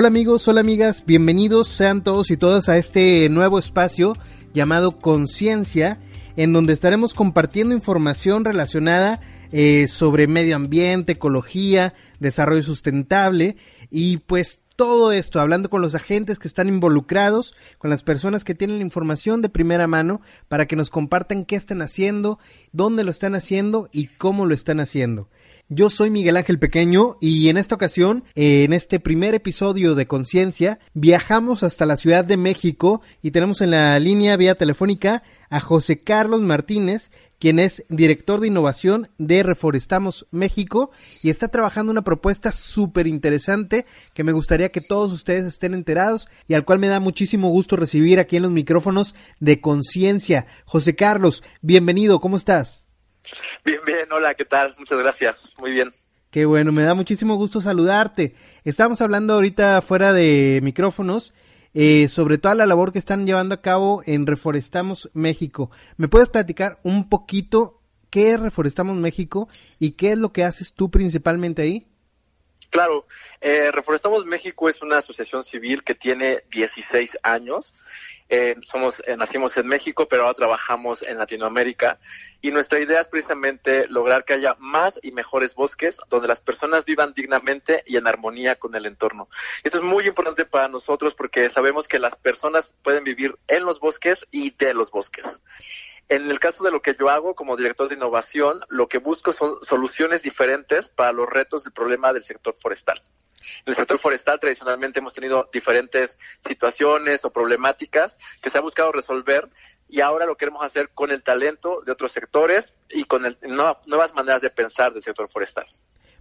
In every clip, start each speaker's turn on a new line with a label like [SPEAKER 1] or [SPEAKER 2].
[SPEAKER 1] Hola amigos, hola amigas, bienvenidos sean todos y todas a este nuevo espacio llamado Conciencia, en donde estaremos compartiendo información relacionada eh, sobre medio ambiente, ecología, desarrollo sustentable y pues todo esto, hablando con los agentes que están involucrados, con las personas que tienen la información de primera mano, para que nos compartan qué están haciendo, dónde lo están haciendo y cómo lo están haciendo. Yo soy Miguel Ángel Pequeño y en esta ocasión, en este primer episodio de Conciencia, viajamos hasta la Ciudad de México y tenemos en la línea vía telefónica a José Carlos Martínez, quien es director de innovación de Reforestamos México y está trabajando una propuesta súper interesante que me gustaría que todos ustedes estén enterados y al cual me da muchísimo gusto recibir aquí en los micrófonos de Conciencia. José Carlos, bienvenido, ¿cómo estás?
[SPEAKER 2] Bien, bien, hola, ¿qué tal? Muchas gracias, muy bien.
[SPEAKER 1] Qué bueno, me da muchísimo gusto saludarte. Estamos hablando ahorita fuera de micrófonos eh, sobre toda la labor que están llevando a cabo en Reforestamos México. ¿Me puedes platicar un poquito qué es Reforestamos México y qué es lo que haces tú principalmente ahí?
[SPEAKER 2] Claro, eh, Reforestamos México es una asociación civil que tiene 16 años. Eh, somos, eh, nacimos en México, pero ahora trabajamos en Latinoamérica. Y nuestra idea es precisamente lograr que haya más y mejores bosques donde las personas vivan dignamente y en armonía con el entorno. Esto es muy importante para nosotros porque sabemos que las personas pueden vivir en los bosques y de los bosques. En el caso de lo que yo hago como director de innovación, lo que busco son soluciones diferentes para los retos del problema del sector forestal. En el sector forestal tradicionalmente hemos tenido diferentes situaciones o problemáticas que se ha buscado resolver y ahora lo queremos hacer con el talento de otros sectores y con el, nuevas maneras de pensar del sector forestal.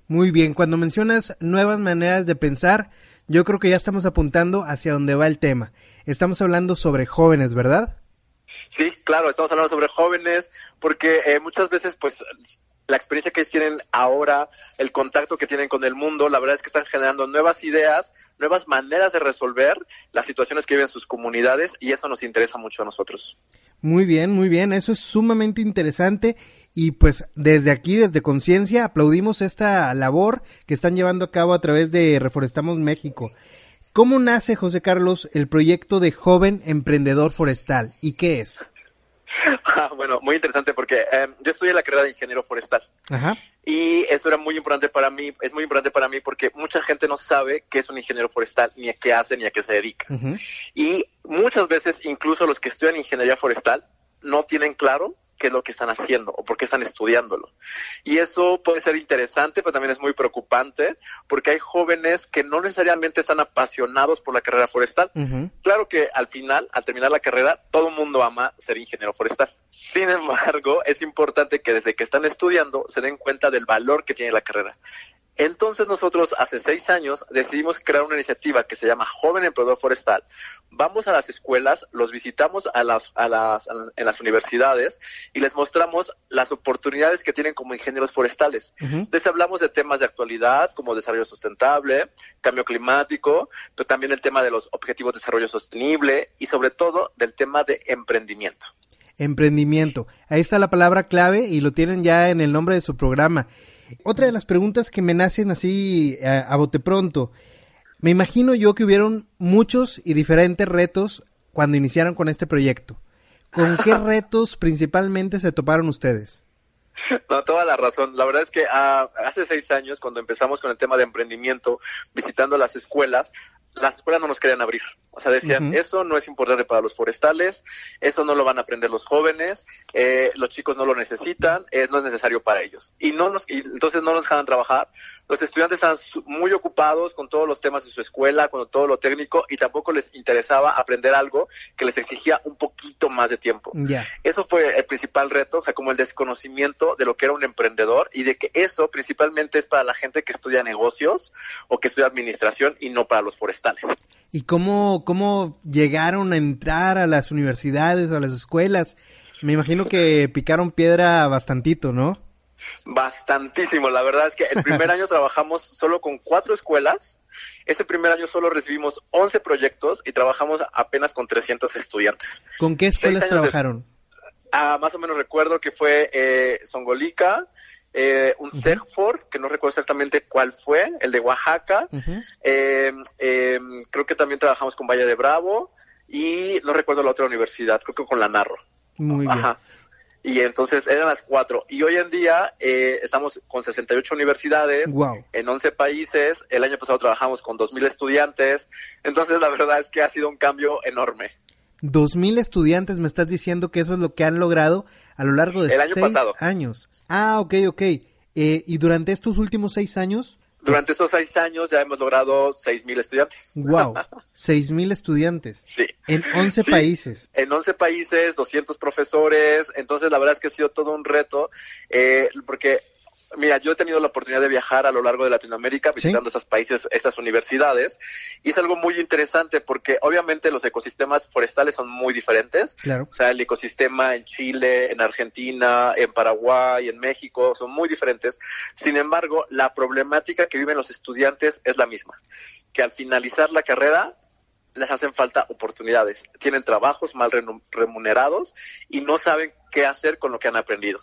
[SPEAKER 1] Muy bien, cuando mencionas nuevas maneras de pensar, yo creo que ya estamos apuntando hacia dónde va el tema. Estamos hablando sobre jóvenes, ¿verdad?
[SPEAKER 2] Sí, claro, estamos hablando sobre jóvenes, porque eh, muchas veces, pues, la experiencia que tienen ahora, el contacto que tienen con el mundo, la verdad es que están generando nuevas ideas, nuevas maneras de resolver las situaciones que viven sus comunidades y eso nos interesa mucho a nosotros.
[SPEAKER 1] Muy bien, muy bien, eso es sumamente interesante y pues desde aquí, desde Conciencia, aplaudimos esta labor que están llevando a cabo a través de Reforestamos México. ¿Cómo nace, José Carlos, el proyecto de Joven Emprendedor Forestal y qué es?
[SPEAKER 2] Ah, bueno, muy interesante porque em, yo estudié la carrera de ingeniero forestal. Ajá. Y eso era muy importante para mí, es muy importante para mí porque mucha gente no sabe qué es un ingeniero forestal, ni a qué hace, ni a qué se dedica. Y muchas veces, incluso los que estudian ingeniería forestal, no tienen claro qué es lo que están haciendo o por qué están estudiándolo. Y eso puede ser interesante, pero también es muy preocupante porque hay jóvenes que no necesariamente están apasionados por la carrera forestal. Claro que al final, al terminar la carrera, todo el mundo ama ser ingeniero forestal. Sin embargo, es importante que desde que están estudiando se den cuenta del valor que tiene la carrera. Entonces nosotros hace seis años decidimos crear una iniciativa que se llama Joven Emprendedor Forestal. Vamos a las escuelas, los visitamos a las, a las, en las universidades y les mostramos las oportunidades que tienen como ingenieros forestales. Les hablamos de temas de actualidad como desarrollo sustentable, cambio climático, pero también el tema de los objetivos de desarrollo sostenible y sobre todo del tema de emprendimiento.
[SPEAKER 1] Emprendimiento. Ahí está la palabra clave y lo tienen ya en el nombre de su programa. Otra de las preguntas que me nacen así a, bote pronto, me imagino yo que hubieron muchos y diferentes retos cuando iniciaron con este proyecto. ¿Con qué retos principalmente se toparon ustedes?
[SPEAKER 2] No, toda la razón. La verdad es que ah, hace seis años, cuando empezamos con el tema de emprendimiento, visitando las escuelas, las escuelas no nos querían abrir. O sea, decían, eso no es importante para los forestales, eso no lo van a aprender los jóvenes, eh, los chicos no lo necesitan, eh, no es necesario para ellos. Y no nos, y entonces no nos dejaban trabajar. Los estudiantes estaban muy ocupados con todos los temas de su escuela, con todo lo técnico, y tampoco les interesaba aprender algo que les exigía un poquito más de tiempo. Eso fue el principal reto, o sea, como el desconocimiento de lo que era un emprendedor y de que eso principalmente es para la gente que estudia negocios o que estudia administración y no para los forestales.
[SPEAKER 1] ¿Y cómo, cómo llegaron a entrar a las universidades, a las escuelas? Me imagino que picaron piedra bastantito, ¿no?
[SPEAKER 2] Bastantísimo. La verdad es que el primer año trabajamos solo con cuatro escuelas. Ese primer año solo recibimos 11 proyectos y trabajamos apenas con 300 estudiantes.
[SPEAKER 1] ¿Con qué escuelas trabajaron?
[SPEAKER 2] Ah, más o menos recuerdo que fue eh, Songolica, eh, un uh que no recuerdo exactamente cuál fue, el de Oaxaca. Em, creo que también trabajamos con Valle de Bravo y no recuerdo la otra universidad, creo que con la Narro.
[SPEAKER 1] Muy bien. Ajá.
[SPEAKER 2] Y entonces eran las cuatro. Y hoy en día eh, estamos con 68 universidades en 11 países. El año pasado trabajamos con 2.000 estudiantes. Entonces la verdad es que ha sido un cambio enorme.
[SPEAKER 1] 2.000 estudiantes, me estás diciendo que eso es lo que han logrado a lo largo de
[SPEAKER 2] el año
[SPEAKER 1] seis
[SPEAKER 2] pasado.
[SPEAKER 1] años. Ah, ok, ok. Eh, ¿Y durante estos últimos seis años?
[SPEAKER 2] Durante estos seis años ya hemos logrado seis mil estudiantes.
[SPEAKER 1] Wow, seis mil estudiantes.
[SPEAKER 2] Sí.
[SPEAKER 1] En 11 países.
[SPEAKER 2] En 11 países, 200 profesores. Entonces, la verdad es que ha sido todo un reto, eh, porque Mira, yo he tenido la oportunidad de viajar a lo largo de Latinoamérica visitando esos países, esas universidades, y es algo muy interesante porque obviamente los ecosistemas forestales son muy diferentes.
[SPEAKER 1] Claro.
[SPEAKER 2] O sea, el ecosistema en Chile, en Argentina, en Paraguay, en México, son muy diferentes. Sin embargo, la problemática que viven los estudiantes es la misma, que al finalizar la carrera les hacen falta oportunidades, tienen trabajos mal remunerados y no saben qué hacer con lo que han aprendido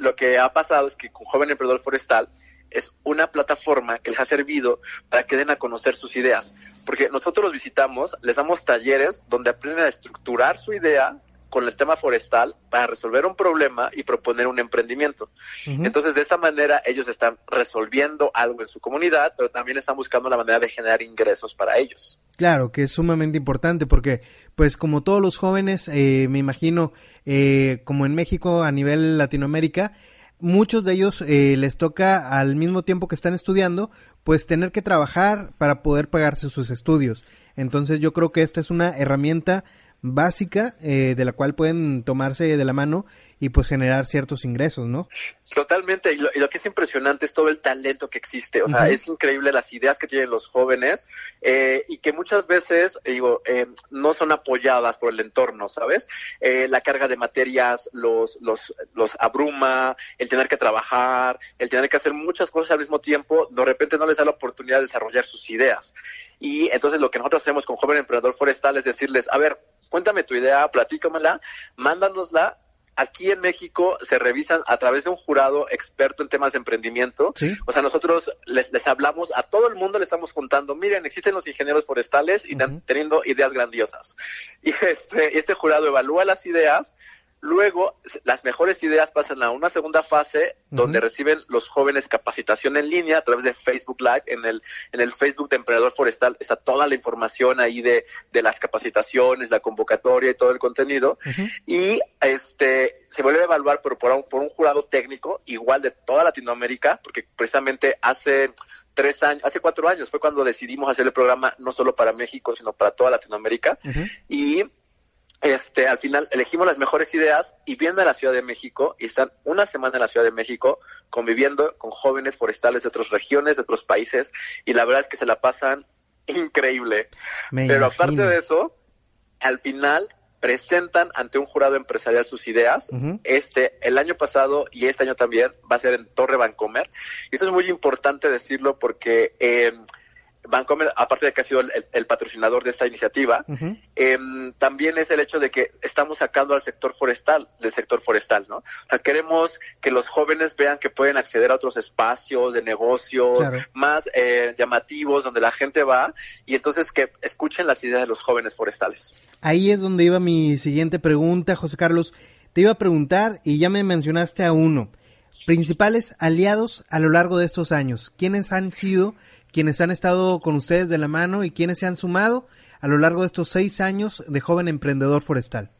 [SPEAKER 2] lo que ha pasado es que con Joven Emprendedor Forestal es una plataforma que les ha servido para que den a conocer sus ideas. Porque nosotros los visitamos, les damos talleres donde aprenden a estructurar su idea con el tema forestal para resolver un problema y proponer un emprendimiento. Entonces, de esta manera, ellos están resolviendo algo en su comunidad, pero también están buscando la manera de generar ingresos para ellos.
[SPEAKER 1] Claro, que es sumamente importante porque, pues, como todos los jóvenes, eh, me imagino, eh, como en México, a nivel Latinoamérica, muchos de ellos eh, les toca al mismo tiempo que están estudiando, pues tener que trabajar para poder pagarse sus estudios. Entonces yo creo que esta es una herramienta básica eh, de la cual pueden tomarse de la mano y pues generar ciertos ingresos, ¿no?
[SPEAKER 2] Totalmente, y lo, que es impresionante es todo el talento que existe, o sea, es increíble las ideas que tienen los jóvenes eh, y que muchas veces, digo, eh, no son apoyadas por el entorno, ¿sabes? la carga de materias los, los, los abruma, el tener que trabajar, el tener que hacer muchas cosas al mismo tiempo, de repente no les da la oportunidad de desarrollar sus ideas. Y entonces lo que nosotros hacemos con Joven Emprendedor Forestal es decirles, a ver, cuéntame tu idea, platícamela, mándanosla. Aquí en México se revisan a través de un jurado experto en temas de emprendimiento. O sea, nosotros les, les hablamos a todo el mundo, le estamos contando, miren, existen los ingenieros forestales y teniendo ideas grandiosas. Y este, este jurado evalúa las ideas, Luego, las mejores ideas pasan a una segunda fase donde reciben los jóvenes capacitación en línea a través de Facebook Live. En el, en el Facebook de Emprendedor Forestal está toda la información ahí de, de las capacitaciones, la convocatoria y todo el contenido. Y este se vuelve a evaluar por, por, un, por un jurado técnico, igual de toda Latinoamérica, porque precisamente hace tres años, hace cuatro años fue cuando decidimos hacer el programa no solo para México, sino para toda Latinoamérica. Y este, al final elegimos las mejores ideas y vienen a la Ciudad de México y están una semana en la Ciudad de México conviviendo con jóvenes forestales de otras regiones, de otros países y la verdad es que se la pasan increíble. Pero aparte de eso, al final presentan ante un jurado empresarial sus ideas. Este, el año pasado y este año también va a ser en Torre Vancomer. Y esto es muy importante decirlo porque eh, Vancomer, aparte de que ha sido el, patrocinador de esta iniciativa, em, también es el hecho de que estamos sacando al sector forestal, del sector forestal, ¿no? queremos que los jóvenes vean que pueden acceder a otros espacios de negocios más eh, llamativos, donde la gente va, y entonces que escuchen las ideas de los jóvenes forestales.
[SPEAKER 1] Ahí es donde iba mi siguiente pregunta, José Carlos. Te iba a preguntar, y ya me mencionaste a uno, principales aliados a lo largo de estos años. ¿Quiénes han sido quienes han estado con ustedes de la mano y quienes se han sumado a lo largo de estos seis años de joven emprendedor forestal.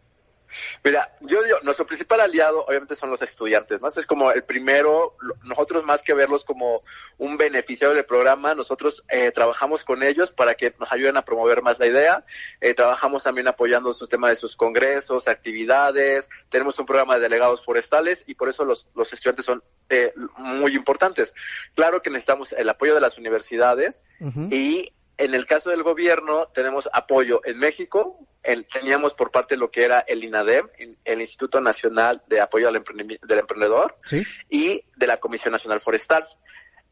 [SPEAKER 2] Mira, yo digo, nuestro principal aliado obviamente son los estudiantes, ¿no? Es como el primero, nosotros más que verlos como un beneficiario del programa, nosotros eh, trabajamos con ellos para que nos ayuden a promover más la idea, eh, trabajamos también apoyando su tema de sus congresos, actividades, tenemos un programa de delegados forestales y por eso los, los estudiantes son eh, muy importantes. Claro que necesitamos el apoyo de las universidades y en el caso del gobierno tenemos apoyo en México, teníamos por parte de lo que era el INADEM, el Instituto Nacional de Apoyo al del Emprendedor, y de la Comisión Nacional Forestal.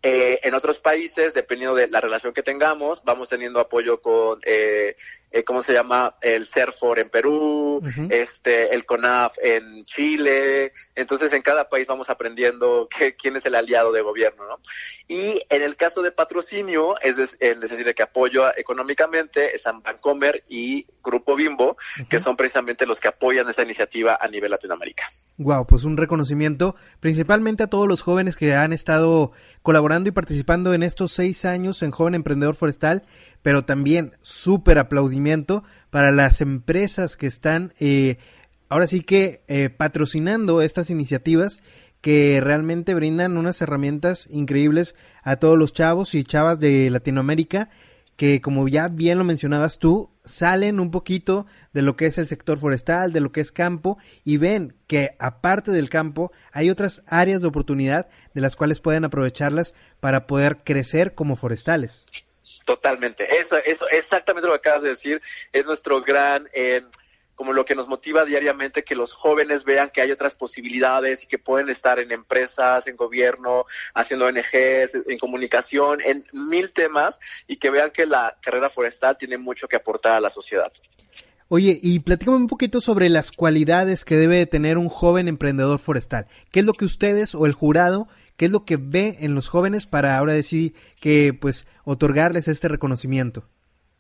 [SPEAKER 2] Eh, en otros países, dependiendo de la relación que tengamos, vamos teniendo apoyo con, eh, eh, ¿cómo se llama? El CERFOR en Perú, este, el CONAF en Chile. Entonces, en cada país vamos aprendiendo quién es el aliado de gobierno, ¿no? Y en el caso de patrocinio, es, decir, que apoyo económicamente es Bancomer y Grupo Bimbo, que son precisamente los que apoyan esta iniciativa a nivel Latinoamérica.
[SPEAKER 1] Wow, pues un reconocimiento principalmente a todos los jóvenes que han estado colaborando y participando en estos seis años en Joven Emprendedor Forestal, pero también súper aplaudimiento para las empresas que están eh, ahora sí que eh, patrocinando estas iniciativas que realmente brindan unas herramientas increíbles a todos los chavos y chavas de Latinoamérica que como ya bien lo mencionabas tú, salen un poquito de lo que es el sector forestal, de lo que es campo, y ven que aparte del campo hay otras áreas de oportunidad de las cuales pueden aprovecharlas para poder crecer como forestales.
[SPEAKER 2] Totalmente, eso, eso exactamente lo que acabas de decir, es nuestro gran... Eh, como lo que nos motiva diariamente que los jóvenes vean que hay otras posibilidades y que pueden estar en empresas, en gobierno, haciendo ONGs, en comunicación, en mil temas y que vean que la carrera forestal tiene mucho que aportar a la sociedad.
[SPEAKER 1] Oye, y platícame un poquito sobre las cualidades que debe tener un joven emprendedor forestal. ¿Qué es lo que ustedes o el jurado, qué es lo que ve en los jóvenes para ahora decir que pues otorgarles este reconocimiento?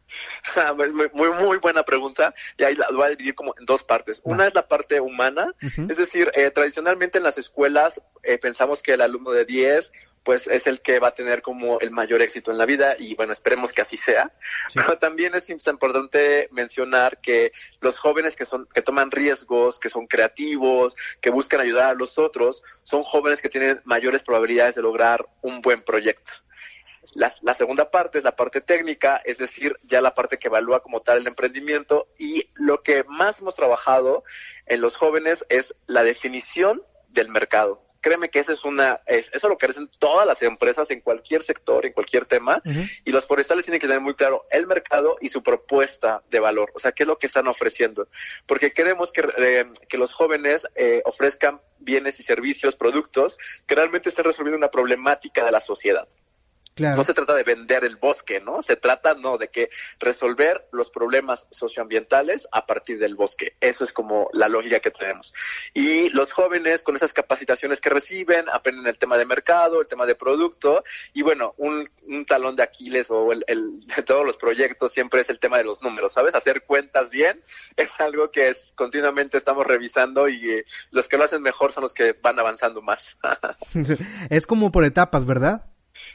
[SPEAKER 2] muy, muy, buena pregunta y ahí la voy a dividir como en dos partes. Una es la parte humana, es decir, eh, tradicionalmente en las escuelas eh, pensamos que el alumno de 10 pues es el que va a tener como el mayor éxito en la vida y bueno, esperemos que así sea. Pero también es importante mencionar que los jóvenes que son que toman riesgos, que son creativos, que buscan ayudar a los otros, son jóvenes que tienen mayores probabilidades de lograr un buen proyecto. La, segunda parte es la parte técnica, es decir, ya la parte que evalúa como tal el emprendimiento y lo que más hemos trabajado en los jóvenes es la definición del mercado. Créeme que eso es una, es, eso lo carecen todas las empresas en cualquier sector, en cualquier tema, y los forestales tienen que tener muy claro el mercado y su propuesta de valor, o sea, qué es lo que están ofreciendo, porque queremos que, eh, que los jóvenes eh, ofrezcan bienes y servicios, productos que realmente estén resolviendo una problemática de la sociedad. No se trata de vender el bosque, ¿no? Se trata, no, de que resolver los problemas socioambientales a partir del bosque. Eso es como la lógica que tenemos. Y los jóvenes, con esas capacitaciones que reciben, aprenden el tema de mercado, el tema de producto, y bueno, un, talón de Aquiles o el, de todos los proyectos siempre es el tema de los números, ¿sabes? Hacer cuentas bien es algo que es, continuamente estamos revisando y eh, los que lo hacen mejor son los que van avanzando más.
[SPEAKER 1] es como por etapas, ¿verdad?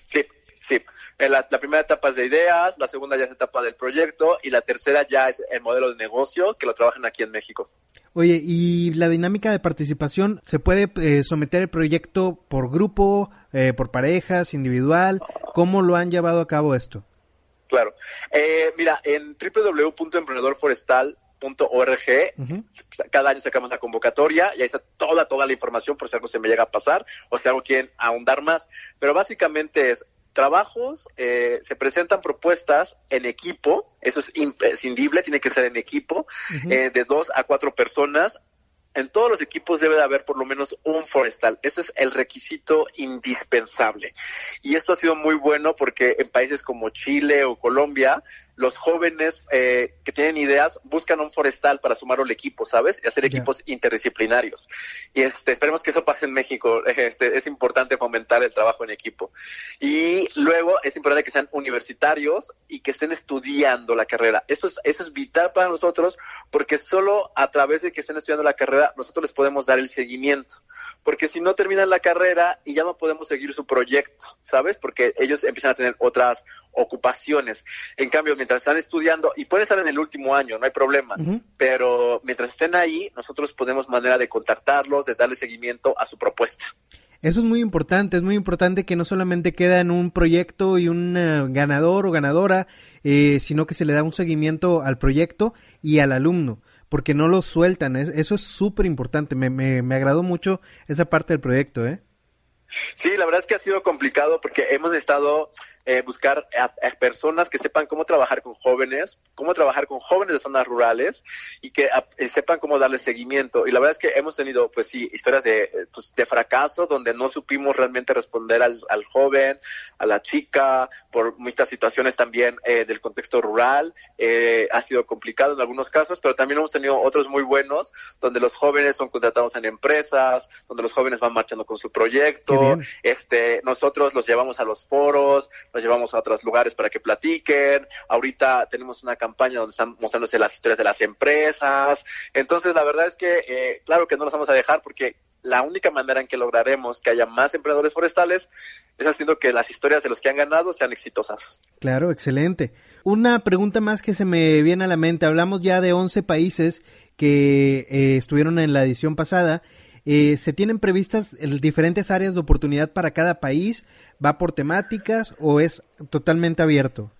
[SPEAKER 2] Sí, Sí, la, primera etapa es de ideas, la segunda ya es etapa del proyecto y la tercera ya es el modelo de negocio que lo trabajan aquí en México.
[SPEAKER 1] Oye, ¿y la dinámica de participación se puede eh, someter el proyecto por grupo, eh, por parejas, individual? ¿Cómo lo han llevado a cabo esto?
[SPEAKER 2] Claro. Eh, mira, en www.emprendedorforestal.org cada año sacamos la convocatoria y ahí está toda, toda la información por si algo se me llega a pasar o si algo quieren ahondar más. Pero básicamente es trabajos, eh, se presentan propuestas en equipo, eso es imprescindible, tiene que ser en equipo, eh, de dos a cuatro personas. En todos los equipos debe de haber por lo menos un forestal. Eso es el requisito indispensable. Y esto ha sido muy bueno porque en países como Chile o Colombia los jóvenes eh, que tienen ideas buscan un forestal para sumarlo al equipo, ¿sabes? Y hacer equipos interdisciplinarios. Y este, esperemos que eso pase en México. Este, es importante fomentar el trabajo en equipo. Y luego es importante que sean universitarios y que estén estudiando la carrera. Eso es, eso es vital para nosotros porque solo a través de que estén estudiando la carrera nosotros les podemos dar el seguimiento. Porque si no terminan la carrera y ya no podemos seguir su proyecto, ¿sabes? Porque ellos empiezan a tener otras ocupaciones. En cambio, mientras están estudiando, y puede estar en el último año, no hay problema, pero mientras estén ahí, nosotros podemos manera de contactarlos, de darle seguimiento a su propuesta.
[SPEAKER 1] Eso es muy importante, es muy importante que no solamente queda en un proyecto y un eh, ganador o ganadora, eh, sino que se le da un seguimiento al proyecto y al alumno, porque no lo sueltan, eso es súper importante, me, me, me agradó mucho esa parte del proyecto, ¿eh?
[SPEAKER 2] Sí, la verdad es que ha sido complicado porque hemos estado eh, buscar a, personas que sepan cómo trabajar con jóvenes, cómo trabajar con jóvenes de zonas rurales y que eh, sepan cómo darle seguimiento. Y la verdad es que hemos tenido, pues sí, historias de, pues, de fracaso donde no supimos realmente responder al, al joven, a la chica, por muchas situaciones también eh, del contexto rural. ha sido complicado en algunos casos, pero también hemos tenido otros muy buenos donde los jóvenes son contratados en empresas, donde los jóvenes van marchando con su proyecto. Este, nosotros los llevamos a los foros, los llevamos a otros lugares para que platiquen. Ahorita tenemos una campaña donde están mostrándose las historias de las empresas. Entonces, la verdad es que, eh, claro que no los vamos a dejar porque la única manera en que lograremos que haya más emprendedores forestales es haciendo que las historias de los que han ganado sean exitosas.
[SPEAKER 1] Claro, excelente. Una pregunta más que se me viene a la mente. Hablamos ya de 11 países que eh, estuvieron en la edición pasada. Eh, ¿Se tienen previstas diferentes áreas de oportunidad para cada país? ¿Va por temáticas o es totalmente abierto?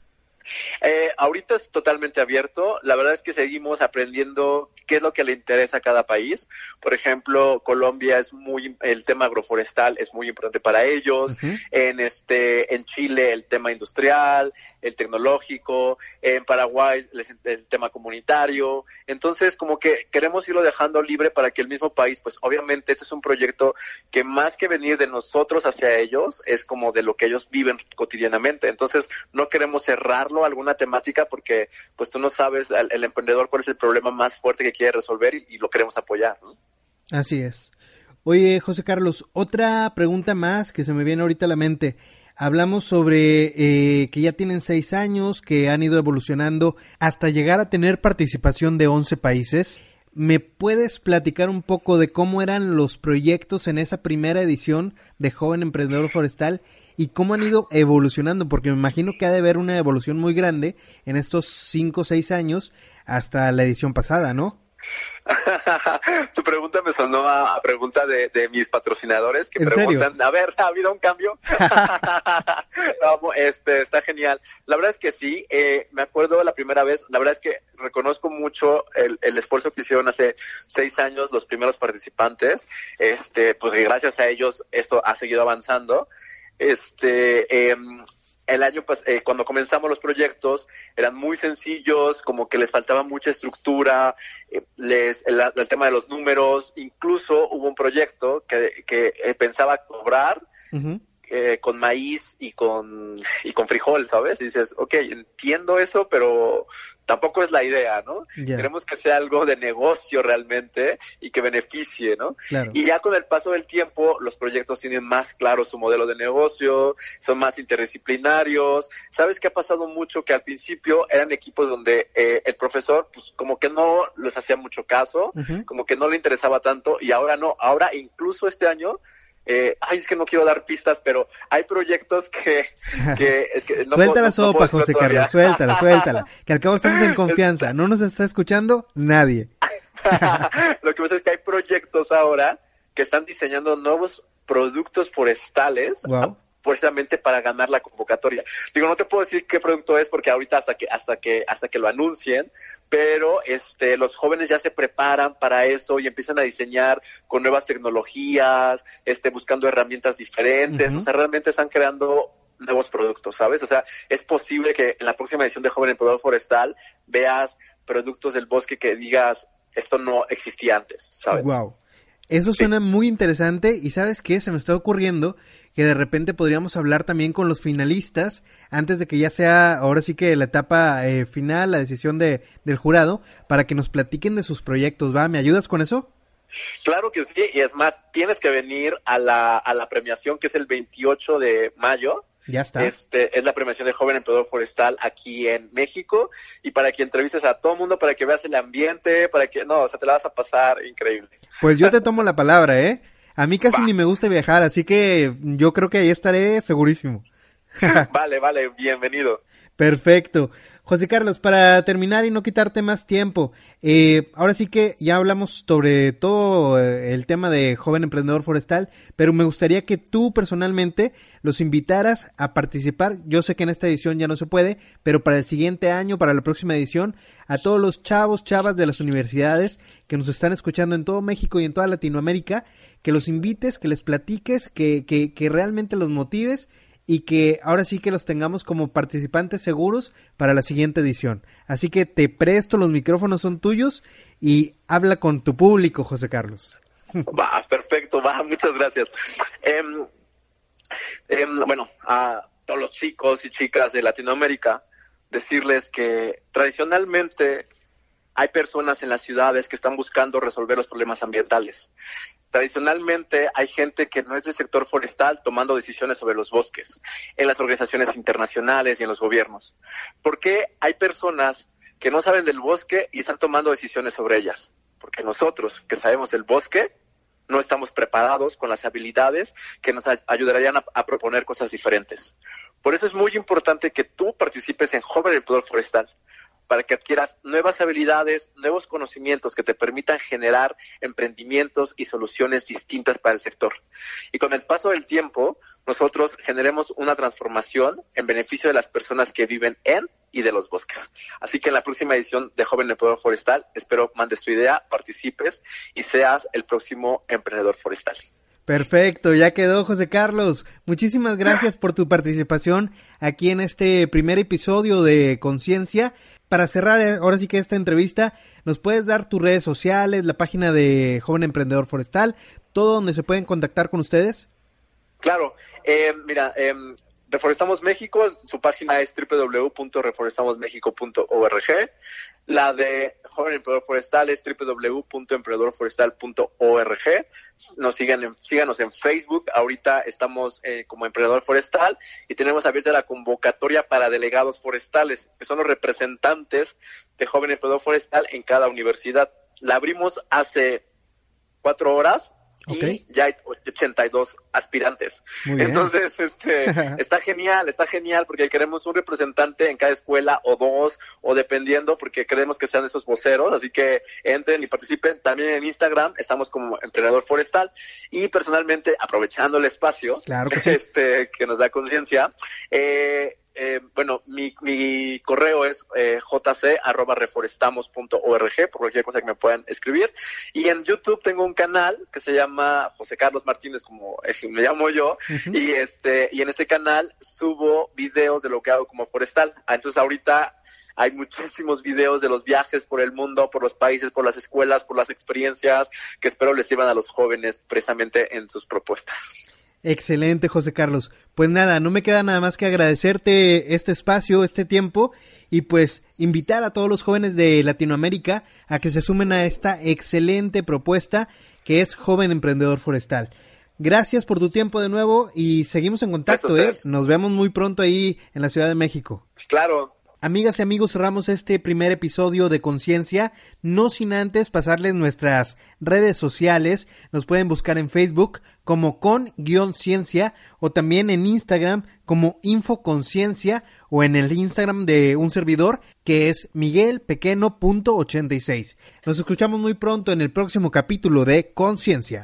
[SPEAKER 2] Eh, ahorita es totalmente abierto. La verdad es que seguimos aprendiendo qué es lo que le interesa a cada país. Por ejemplo, Colombia es muy, el tema agroforestal es muy importante para ellos. En este, en Chile el tema industrial, el tecnológico. En Paraguay el, tema comunitario. Entonces, como que queremos irlo dejando libre para que el mismo país, pues obviamente este es un proyecto que más que venir de nosotros hacia ellos, es como de lo que ellos viven cotidianamente. Entonces, no queremos cerrar alguna temática porque pues tú no sabes el, emprendedor cuál es el problema más fuerte que quiere resolver y, lo queremos apoyar.
[SPEAKER 1] Así es. Oye, José Carlos, otra pregunta más que se me viene ahorita a la mente. Hablamos sobre eh, que ya tienen seis años, que han ido evolucionando hasta llegar a tener participación de 11 países. ¿Me puedes platicar un poco de cómo eran los proyectos en esa primera edición de Joven Emprendedor Forestal y cómo han ido evolucionando, porque me imagino que ha de haber una evolución muy grande en estos cinco o seis años hasta la edición pasada, ¿no?
[SPEAKER 2] Tu pregunta me sonó a, pregunta de, mis patrocinadores que preguntan, a ver, ¿ha habido un cambio? este, está genial. La verdad es que sí, eh, me acuerdo la primera vez, la verdad es que reconozco mucho el, el, esfuerzo que hicieron hace seis años los primeros participantes, este, pues gracias a ellos esto ha seguido avanzando. Este, em, el año eh, cuando comenzamos los proyectos eran muy sencillos, como que les faltaba mucha estructura, eh, les, el, tema de los números, incluso hubo un proyecto que, que eh, pensaba cobrar eh, con maíz y con, y con frijol, ¿sabes? Y dices, ok, entiendo eso, pero tampoco es la idea, ¿no? Queremos que sea algo de negocio realmente y que beneficie, ¿no? Y ya con el paso del tiempo, los proyectos tienen más claro su modelo de negocio, son más interdisciplinarios. ¿Sabes qué ha pasado mucho? Que al principio eran equipos donde eh, el profesor, pues como que no les hacía mucho caso, como que no le interesaba tanto, y ahora no. Ahora, incluso este año, eh, ay, es que no quiero dar pistas, pero hay proyectos que... que,
[SPEAKER 1] es que no suelta la sopa, José Carlos, suéltala, suéltala. Que al cabo estamos en confianza. No nos está escuchando nadie.
[SPEAKER 2] Lo que pasa es que hay proyectos ahora que están diseñando nuevos productos forestales wow precisamente para ganar la convocatoria. Digo, no te puedo decir qué producto es porque ahorita hasta que hasta que hasta que lo anuncien, pero este los jóvenes ya se preparan para eso y empiezan a diseñar con nuevas tecnologías, este buscando herramientas diferentes, o sea, realmente están creando nuevos productos, ¿sabes? O sea, es posible que en la próxima edición de Joven Emprendedor Forestal veas productos del bosque que digas, esto no existía antes, ¿sabes?
[SPEAKER 1] Wow. Eso suena muy interesante y ¿sabes qué? Se me está ocurriendo que de repente podríamos hablar también con los finalistas antes de que ya sea ahora sí que la etapa eh, final, la decisión de, del jurado, para que nos platiquen de sus proyectos, ¿va? ¿Me ayudas con eso?
[SPEAKER 2] Claro que sí, y es más, tienes que venir a la, a la premiación que es el 28 de mayo.
[SPEAKER 1] Ya está.
[SPEAKER 2] Este, es la premiación de Joven Emprendedor Forestal aquí en México y para que entrevistes a todo el mundo, para que veas el ambiente, para que, no, o sea, te la vas a pasar increíble.
[SPEAKER 1] Pues yo te tomo la palabra, ¿eh? A mí casi ni me gusta viajar, así que yo creo que ahí estaré segurísimo.
[SPEAKER 2] vale, vale, bienvenido.
[SPEAKER 1] Perfecto. José Carlos, para terminar y no quitarte más tiempo, eh, ahora sí que ya hablamos sobre todo eh, el tema de joven emprendedor forestal, pero me gustaría que tú personalmente los invitaras a participar. Yo sé que en esta edición ya no se puede, pero para el siguiente año, para la próxima edición, a todos los chavos, chavas de las universidades que nos están escuchando en todo México y en toda Latinoamérica, que los invites, que les platiques, que, que, que realmente los motives y que ahora sí que los tengamos como participantes seguros para la siguiente edición. Así que te presto, los micrófonos son tuyos y habla con tu público, José Carlos.
[SPEAKER 2] Va, perfecto, va, muchas gracias. Em, bueno, a todos los chicos y chicas de Latinoamérica, decirles que tradicionalmente hay personas en las ciudades que están buscando resolver los problemas ambientales. Tradicionalmente hay gente que no es del sector forestal tomando decisiones sobre los bosques en las organizaciones internacionales y en los gobiernos. ¿Por qué hay personas que no saben del bosque y están tomando decisiones sobre ellas? Porque nosotros que sabemos del bosque no estamos preparados con las habilidades que nos ayudarían a, proponer cosas diferentes. Por eso es muy importante que tú participes en Joven Emprendedor Forestal para que adquieras nuevas habilidades, nuevos conocimientos que te permitan generar emprendimientos y soluciones distintas para el sector. Y con el paso del tiempo, nosotros generemos una transformación en beneficio de las personas que viven en y de los bosques. Así que en la próxima edición de Joven Emprendedor Forestal, espero mandes tu idea, participes y seas el próximo emprendedor forestal.
[SPEAKER 1] Perfecto, ya quedó José Carlos. Muchísimas gracias por tu participación aquí en este primer episodio de Conciencia para cerrar eh, ahora sí que esta entrevista, nos puedes dar tus redes sociales, la página de Joven Emprendedor Forestal, todo donde se pueden contactar con ustedes.
[SPEAKER 2] Claro, eh, mira, eh, Reforestamos México, su página es www.reforestamosmexico.org. La de Joven Emprendedor Forestal es www.emprendedorforestal.org. Nos sigan síganos en Facebook. Ahorita estamos eh, como Emprendedor Forestal y tenemos abierta la convocatoria para delegados forestales, que son los representantes de Joven Emprendedor Forestal en cada universidad. La abrimos hace cuatro horas y ya hay 82 aspirantes. Entonces, este, está genial, está genial porque queremos un representante en cada escuela o dos o dependiendo porque queremos que sean esos voceros, así que entren y participen. También en Instagram estamos como entrenador forestal y personalmente aprovechando el espacio este que nos da conciencia, eh, eh, bueno, mi, mi, correo es eh, jc.reforestamos.org, por cualquier cosa que me puedan escribir. Y en YouTube tengo un canal que se llama José Carlos Martínez, como me llamo yo, y este y en ese canal subo videos de lo que hago como forestal. Entonces ahorita hay muchísimos videos de los viajes por el mundo, por los países, por las escuelas, por las experiencias que espero les sirvan a los jóvenes precisamente en sus propuestas.
[SPEAKER 1] Excelente, José Carlos. Pues nada, no me queda nada más que agradecerte este espacio, este tiempo y pues invitar a todos los jóvenes de Latinoamérica a que se sumen a esta excelente propuesta que es Joven Emprendedor Forestal. Gracias por tu tiempo de nuevo y seguimos en contacto, ¿eh? Nos vemos muy pronto ahí en la Ciudad de México.
[SPEAKER 2] Claro,
[SPEAKER 1] Amigas y amigos, cerramos este primer episodio de Conciencia, no sin antes pasarles nuestras redes sociales. Nos pueden buscar en Facebook como con-ciencia o también en Instagram como infoconciencia o en el Instagram de un servidor que es miguelpequeno.86. Nos escuchamos muy pronto en el próximo capítulo de Conciencia.